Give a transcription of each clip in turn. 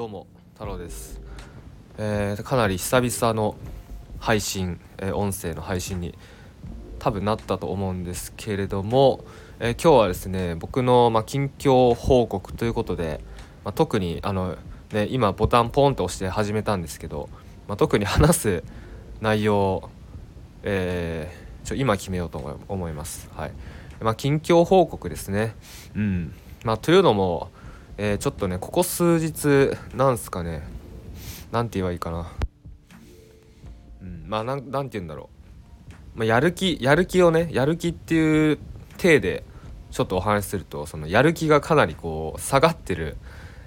どうも太郎です、えーかなり久々の配信、えー音声の配信に多分なったと思うんですけれども、えー今日はですね僕の、まあ、近況報告ということで、まあ、特にあの、ね、今ボタンポンと押して始めたんですけど、まあ、特に話す内容、えーちょ今決めようと思い思います。はいまあ、近況報告ですね。うんまあ、というのも、えーちょっとねここ数日なんすかねなんて言えばいいかな、うん、まあなんなんて言うんだろう、まあ、やる気やる気をねやる気っていう体でちょっとお話しするとそのやる気がかなりこう下がってる、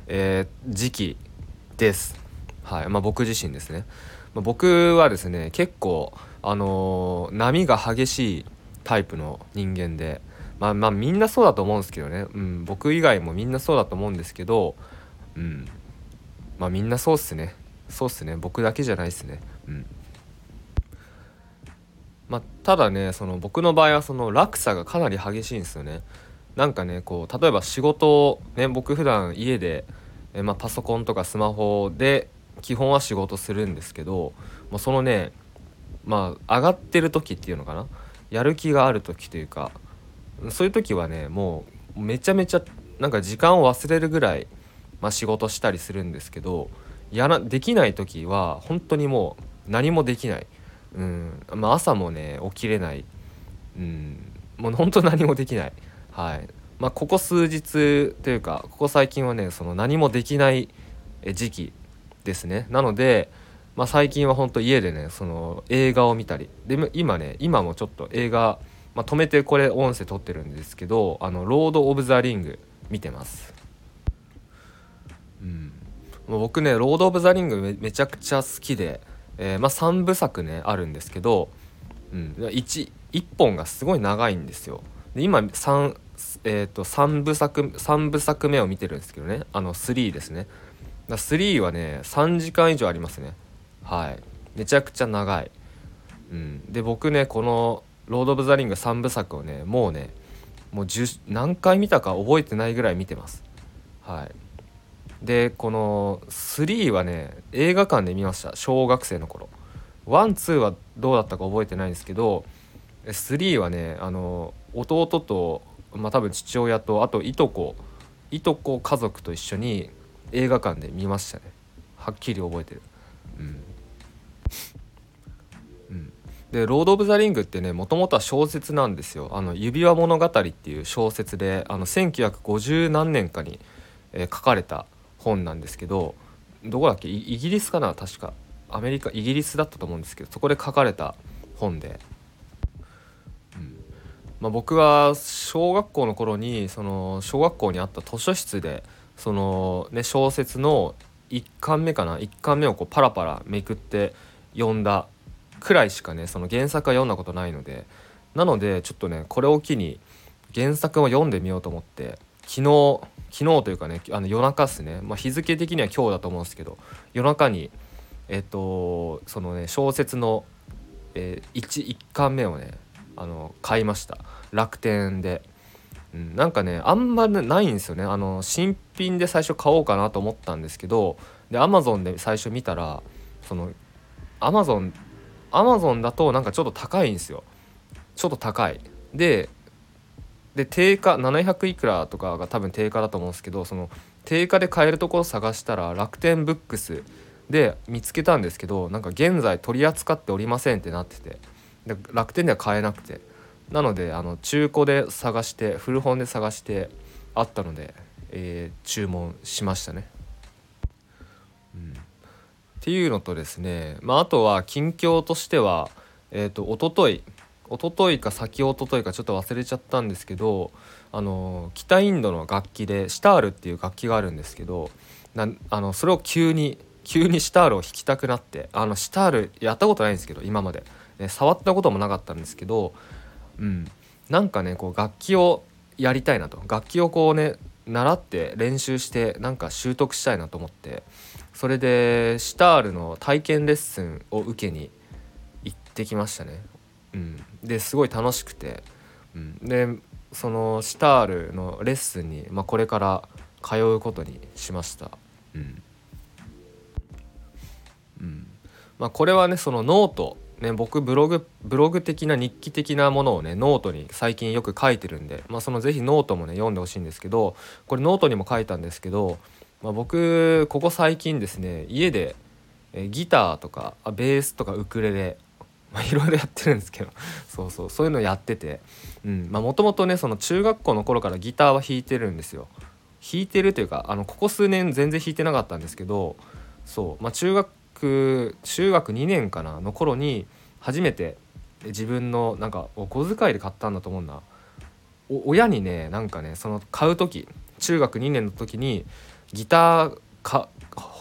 えー時期です。はいまあ僕自身ですね、まあ、僕はですね結構あのー波が激しいタイプの人間でまあまあみんなそうだと思うんですけどね、うん、僕以外もみんなそうだと思うんですけど、うん、まあみんなそうっすね。そうっすね。僕だけじゃないっすね。うん。まあただねその僕の場合はその落差がかなり激しいんですよね。なんかねこう例えば仕事をね僕普段家で、えまあ、パソコンとかスマホで基本は仕事するんですけどもうそのねまあ上がってる時っていうのかな。やる気がある時というかそういう時はねもうめちゃめちゃなんか時間を忘れるぐらい、まあ、仕事したりするんですけどやらできない時は本当にもう何もできない、うん。まあ、朝もね起きれない、うん、もう本当何もできない、はい。まあ、ここ数日というかここ最近はねその何もできない時期ですね。なので、まあ、最近は本当家でねその映画を見たり。で今ね今もちょっと映画、まあ、止めてこれ音声撮ってるんですけど「あのロード・オブ・ザ・リング」見てます。うん。もう僕ね「ロード・オブ・ザ・リングめ」めちゃくちゃ好きで、えーまあ、3部作ねあるんですけど、うん、1, 1本がすごい長いんですよ。で今 3, えー、と3部作3部作目を見てるんですけどね。あの3ですね。だ3はね3時間以上ありますね。はい。めちゃくちゃ長い、うん、で僕ねこの「ロード・オブ・ザ・リング」3部作をねもうねもう何回見たか覚えてないぐらい見てます。はい。でこの3はね映画館で見ました。小学生の頃。12はどうだったか覚えてないんですけど3はねあの弟とまあ多分父親とあといとこいとこ家族と一緒に映画館で見ましたね。はっきり覚えてる、うん、で「ロード・オブ・ザ・リング」ってねもともとは小説なんですよ「あの指輪物語」っていう小説であの1950何年かに、えー書かれた本なんですけどどこだっけ？イギリスかな？確か。アメリカイギリスだったと思うんですけどそこで書かれた本で、うん。まあ、僕は小学校の頃にその小学校にあった図書室でそのね小説の1巻目かな？1巻目をこうパラパラめくって読んだくらいしかねその原作は読んだことないので。なのでちょっとねこれを機に原作を読んでみようと思って昨日昨日というかねあの夜中っすね、まあ、日付的には今日だと思うんですけど夜中にえっとそのね小説の、えー、1, 1巻目をねあの買いました。楽天で。うん、なんかねあんまないんですよね。あの新品で最初買おうかなと思ったんですけどでアマゾンで最初見たらそのアマゾンアマゾンだとなんかちょっと高いんですよ。ちょっと高い。でで定価700いくらとかが多分定価だと思うんですけどその定価で買えるところ探したら楽天ブックスで見つけたんですけどなんか現在取り扱っておりませんってなってて。で楽天では買えなくて。なのであの中古で探して古本で探してあったので、えー注文しましたね。うん。っていうのとですね、まあ、あとは近況としてはえっ、と一昨日一昨日か先一昨日かちょっと忘れちゃったんですけどあの北インドの楽器でシタールっていう楽器があるんですけどなあのそれを急に急にシタールを弾きたくなってあのシタールやったことないんですけど今まで、ね、触ったこともなかったんですけどうん、なんかねこう楽器をやりたいなと。楽器をこうね習って練習してなんか習得したいなと思ってそれでシタールの体験レッスンを受けに行ってきましたね。うん、ですごい楽しくて、うん、でそのシタールのレッスンに、まあ、これから通うことにしました。うん。うん。まあ、これはねそのノートね、僕ブログブログ的な日記的なものをねノートに最近よく書いてるんで、まあ、その是非ノートもね読んでほしいんですけどこれノートにも書いたんですけど、まあ、僕ここ最近ですね家でギターとかベースとかウクレレまあいろいろやってるんですけどそうそうそういうのやっててもともとねその中学校の頃からギターは弾いてるんですよ。弾いてるというかあのここ数年全然弾いてなかったんですけどそう、まあ、中学中学2年かなの頃に初めて自分のなんかお小遣いで買ったんだと思うんだ親にねなんかねその買う時中学2年の時にギターか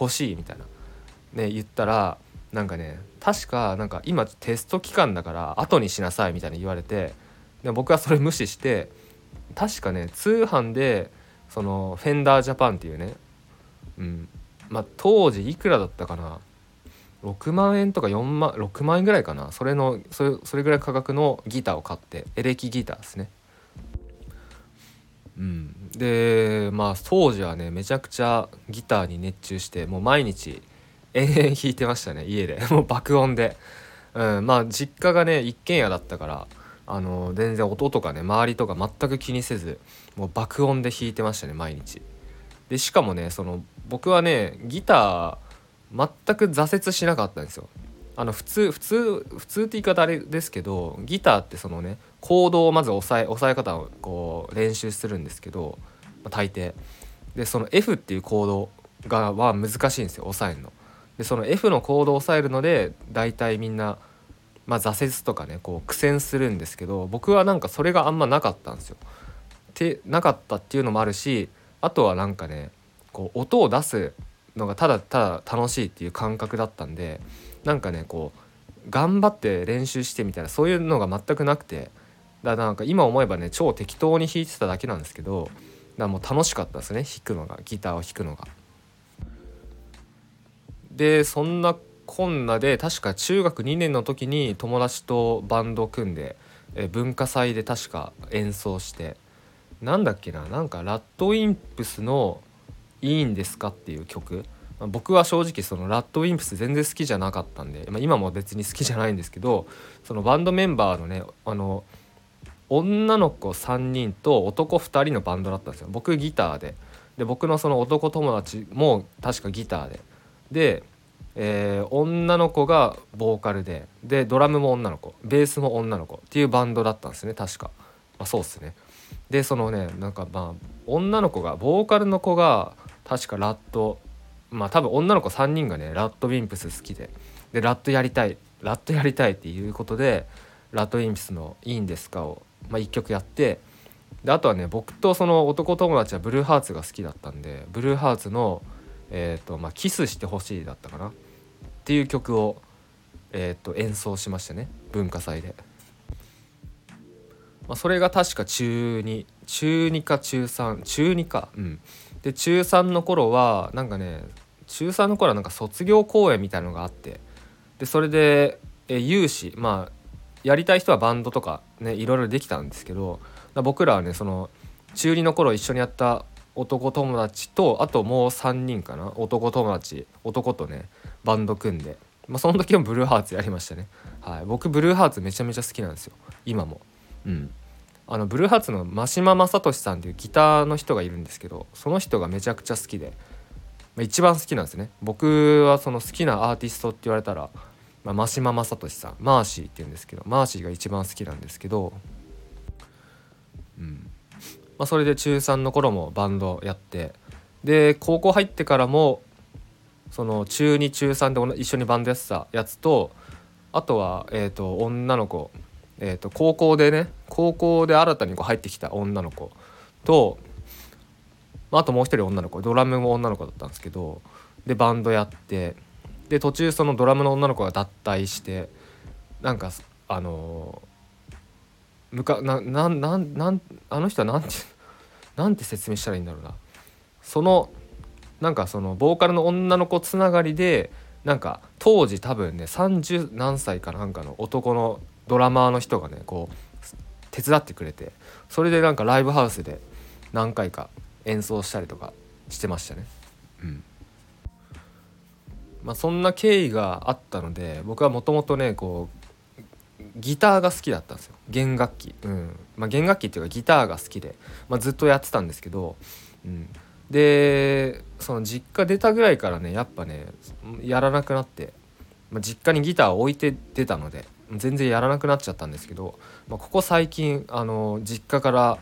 欲しいみたいな。ね言ったらなんかね確かなんか今テスト期間だから後にしなさいみたいに言われてで僕はそれ無視して確かね通販でそのフェンダージャパンっていうねうんまあ当時いくらだったかな6万円とか4万6万円ぐらいかなそれのそれそれぐらい価格のギターを買ってエレキギターですね。うん。でまあ当時はねめちゃくちゃギターに熱中してもう毎日延々弾いてましたね家で。もう爆音で、うん、まあ実家がね一軒家だったからあの全然音とかね周りとか全く気にせずもう爆音で弾いてましたね毎日。でしかもねその僕はねギター全く挫折しなかったんですよ。あの普通普通普通って言い方あれですけどギターってそのねコードをまず押さえ押さえ方をこう練習するんですけど、まあ、大抵でその F っていうコードがは難しいんですよ押さえるの。でその F のコードを押さえるので大体みんな、まあ、挫折とかねこう苦戦するんですけど僕はなんかそれがあんまなかったんですよ。てなかったっていうのもあるしあとはなんかねこう音を出すのがただただ楽しいっていう感覚だったんでなんかねこう頑張って練習してみたいなそういうのが全くなくてだからなんか今思えばね超適当に弾いてただけなんですけどだもう楽しかったですね弾くのがギターを弾くのが。でそんなこんなで確か中学2年の時に友達とバンド組んでえ文化祭で確か演奏してなんだっけななんかラッドウィンプスの「いいんですか?」っていう曲僕は正直そのラッドウィンプス全然好きじゃなかったんで、まあ、今も別に好きじゃないんですけどそのバンドメンバーのねあの女の子3人と男2人のバンドだったんですよ。僕ギターで。で僕のその男友達も確かギターで。で、えー、女の子がボーカルで。でドラムも女の子。ベースも女の子っていうバンドだったんですね確か、まあ、そうっすね。でそのねなんかまあ女の子がボーカルの子が確かラットまあ多分女の子3人がねラッドウィンプス好きで。でラットやりたいラットやりたいっていうことでラッドウィンプスの「いいんですかを」まあ、1曲やってであとはね僕とその男友達はブルーハーツが好きだったんでブルーハーツのえーとまあ、キスしてほしいだったかなっていう曲を、えーと、演奏しましたね文化祭で、まあ、それが確か中2中2か中3中2かうん。で中3の頃はなんかね中3の頃はなんか卒業公演みたいのがあってでそれで、え有志まあやりたい人はバンドとかねいろいろできたんですけど僕らはねその中2の頃一緒にやった男友達とあともう3人かな男友達男とねバンド組んで、まあ、その時もブルーハーツやりましたね、はい、僕ブルーハーツめちゃめちゃ好きなんですよ。今も。うん。あのブルーハーツの真島正俊さんっていうギターの人がいるんですけどその人がめちゃくちゃ好きで、まあ、一番好きなんですね。僕はその好きなアーティストって言われたら、まあ、真島正俊さんマーシーって言うんですけどマーシーが一番好きなんですけどうん。まあ、それで中3の頃もバンドやってで高校入ってからもその中2中3で一緒にバンドやってたやつとあとは、えーと、女の子、えーと、高校でね高校で新たにこう入ってきた女の子と、まあ、あともう一人女の子ドラムも女の子だったんですけどでバンドやってで途中そのドラムの女の子が脱退してなんかあのー、むかなななあの人は何て なんて説明したらいいんだろうなそのなんかそのボーカルの女の子つながりでなんか当時多分ね30何歳かなんかの男のドラマーの人がねこう手伝ってくれてそれでなんかライブハウスで何回か演奏したりとかしてましたね。うんまあ、そんな経緯があったので僕はもともとねこうギターが好きだったんですよ。弦楽器、うん。まあ、弦楽器っていうかギターが好きで、まあ、ずっとやってたんですけど、うん、でその実家出たぐらいからねやっぱねやらなくなって、まあ、実家にギターを置いて出たので全然やらなくなっちゃったんですけど、まあ、ここ最近あの実家から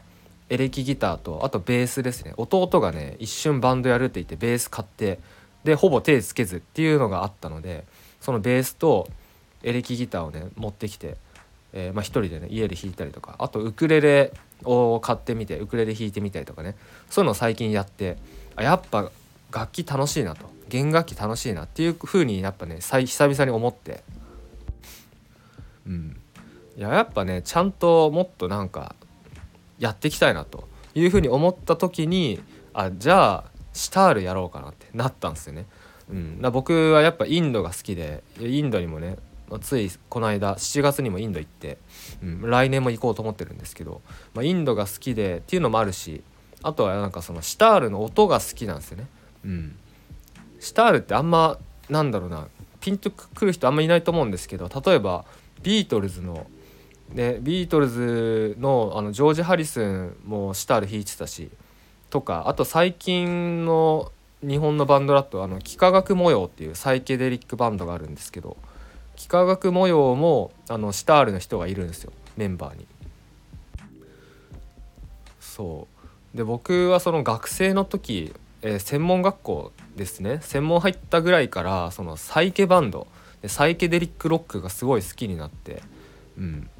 エレキギターとあとベースですね。弟がね一瞬バンドやるって言ってベース買ってでほぼ手つけずっていうのがあったのでそのベースとエレキギターをね持ってきて、えー、まあ、一人でね家で弾いたりとかあとウクレレを買ってみてウクレレ弾いてみたりとかねそういうのを最近やってあやっぱ楽器楽しいなと弦楽器楽しいなっていう風にやっぱね久々に思って。うん。いややっぱねちゃんともっとなんかやっていきたいなという風に思った時にあじゃあシタールやろうかなってなったんですよね。うん、だ僕はやっぱインドが好きでインドにもねついこの間7月にもインド行って、うん、来年も行こうと思ってるんですけど、まあ、インドが好きでっていうのもあるしあとはなんかそのシタールの音が好きなんですよね。うん、シタールってあんまなんだろうなピンとくる人あんまいないと思うんですけど例えばビートルズの、ね、ビートルズのあのジョージ・ハリスンもシタール弾いてたしとかあと最近の日本のバンドだとあの幾何学模様っていうサイケデリックバンドがあるんですけど幾何学模様もあのシタールの人がいるんですよメンバーに。そう。で僕はその学生の時、えー、専門学校ですね。専門入ったぐらいからそのサイケバンド。サイケデリックロックがすごい好きになってうん。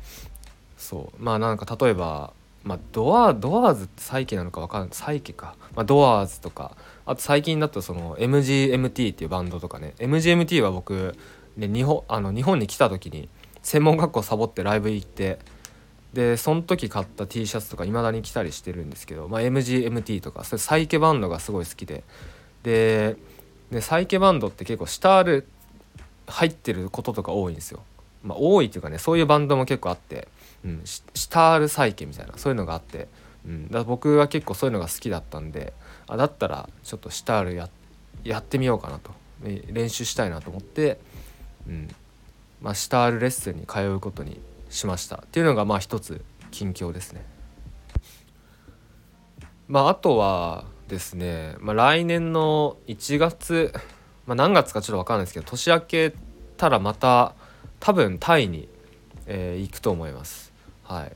そう。まあなんか例えばまあ、ドアドアーズってサイケなのか分かんない。サイケか、まあ、ドアーズとか。あと最近だとその MGMT っていうバンドとかね。MGMT は僕ね日本あの日本に来た時に専門学校サボってライブ行ってでその時買った T シャツとかいまだに着たりしてるんですけど、まあ、MGMT とかそれサイケバンドがすごい好きで。ででサイケバンドって結構シタール入ってることとか多いんですよ。まあ、多いっていうかねそういうバンドも結構あって。うん、シタール再建みたいなそういうのがあって、うん、だ僕は結構そういうのが好きだったんであだったらちょっとシタールややってみようかなと練習したいなと思って、うんまあ、シタールレッスンに通うことにしましたっていうのがまあ一つ近況ですね。まあ、あとはですね、まあ、来年の1月、まあ、何月かちょっと分かんないですけど年明けたらまた多分タイに、えー、行くと思います。はい、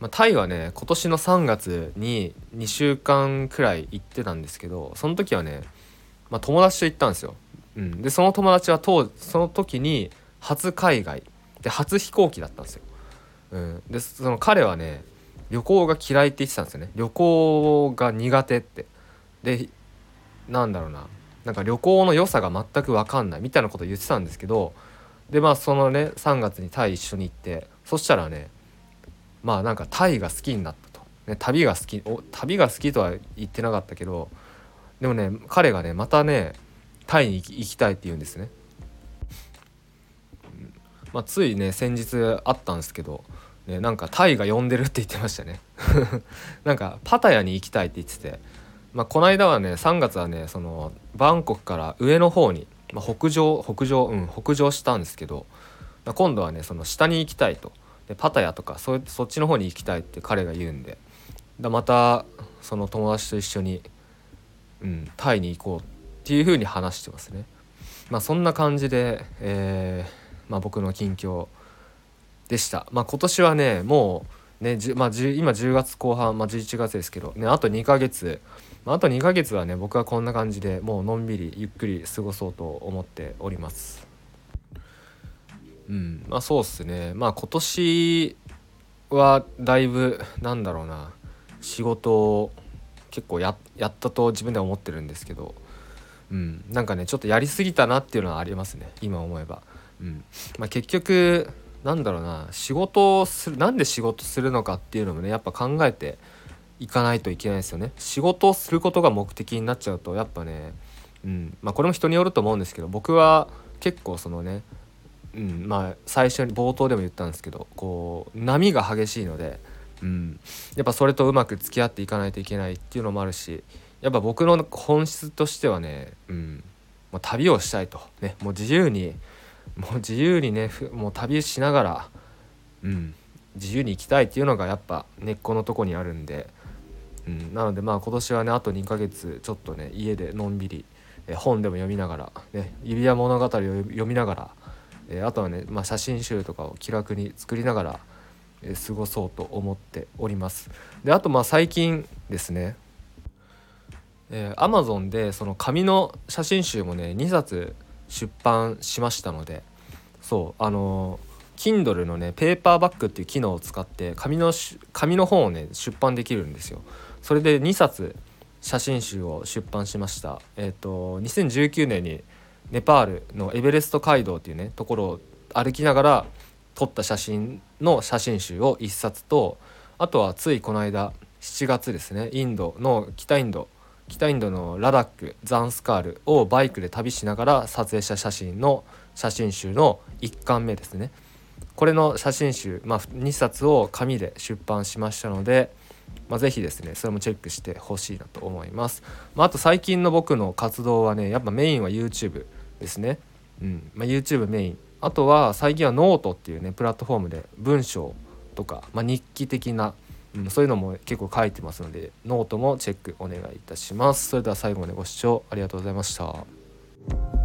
まあ、タイはね今年の3月に2週間くらい行ってたんですけどその時はね、まあ、友達と行ったんですよ。うん、でその友達は当その時に初海外。で初飛行機だったんですよ。うん、でその彼はね旅行が嫌いって言ってたんですよね。旅行が苦手って。でなんだろうな。なんか旅行の良さが全く分かんない。みたいなこと言ってたんですけどでまあそのね3月にタイ一緒に行ってそしたらねまあなんかタイが好きになったと、ね、旅が好きお旅が好きとは言ってなかったけどでもね彼がねまたねタイに行きたいって言うんですね。まあ、ついね先日会ったんですけど、ね、なんかタイが呼んでるって言ってましたね。なんかパタヤに行きたいって言ってて、まあ、この間はね3月はねそのバンコクから上の方に、まあ、北上北上うん北上したんですけど、まあ、今度はねその下に行きたいと。でパタヤとかそそっちの方に行きたいって彼が言うんでだまたその友達と一緒に、うん、タイに行こうっていう風に話してますね。まあ、そんな感じで、えーまあ、僕の近況でした。まあ、今年はねもうねまあ、今10月後半、まあ、11月ですけど、ね、あと2ヶ月、まあ、あと2ヶ月はね僕はこんな感じでもうのんびりゆっくり過ごそうと思っております。うん。まあそうっすね。まあ今年はだいぶなんだろうな。仕事を結構ややったと自分では思ってるんですけど、うん、なんかねちょっとやりすぎたなっていうのはありますね。今思えば。うん。まあ、結局なんだろうな。仕事をするなんで仕事するのかっていうのもねやっぱ考えていかないといけないですよね。仕事をすることが目的になっちゃうとやっぱね、うん。まあ、これも人によると思うんですけど僕は結構そのねうん、まあ最初に冒頭でも言ったんですけどこう波が激しいので、うん、やっぱそれとうまく付き合っていかないといけないっていうのもあるしやっぱ僕の本質としてはね、うん、まあ、旅をしたいと。ねもう自由にもう自由にねもう旅しながらうん。自由に行きたいっていうのがやっぱ根っこのとこにあるんで、うん、なのでまあ今年はねあと2ヶ月ちょっとね家でのんびり本でも読みながら、ね、指輪物語を読みながら、えあとはね、まあ、写真集とかを気楽に作りながら、え過ごそうと思っております。であとまあ最近ですねえー、Amazon でその紙の写真集もね2冊出版しましたのでそうあの Kindle のねペーパーバッグっていう機能を使って紙の紙の本をね出版できるんですよ。それで2冊写真集を出版しました。えっ、ー、と2019年にネパールのエベレスト街道っていうねところを歩きながら撮った写真の写真集を1冊とあとはついこの間7月ですねインドの北インド北インドのラダックザンスカールをバイクで旅しながら撮影した写真の写真集の1巻目ですね。これの写真集、まあ、2冊を紙で出版しましたので、まあ、是非ですねそれもチェックしてほしいなと思います、まあ、あと最近の僕の活動はねやっぱメインは YouTube ですね、うんまあ、YouTube メインあとは最近はノートっていうねプラットフォームで文章とか、まあ、日記的なうん、そういうのも結構書いてますのでノートもチェックお願いいたします。それでは最後までご視聴ありがとうございました。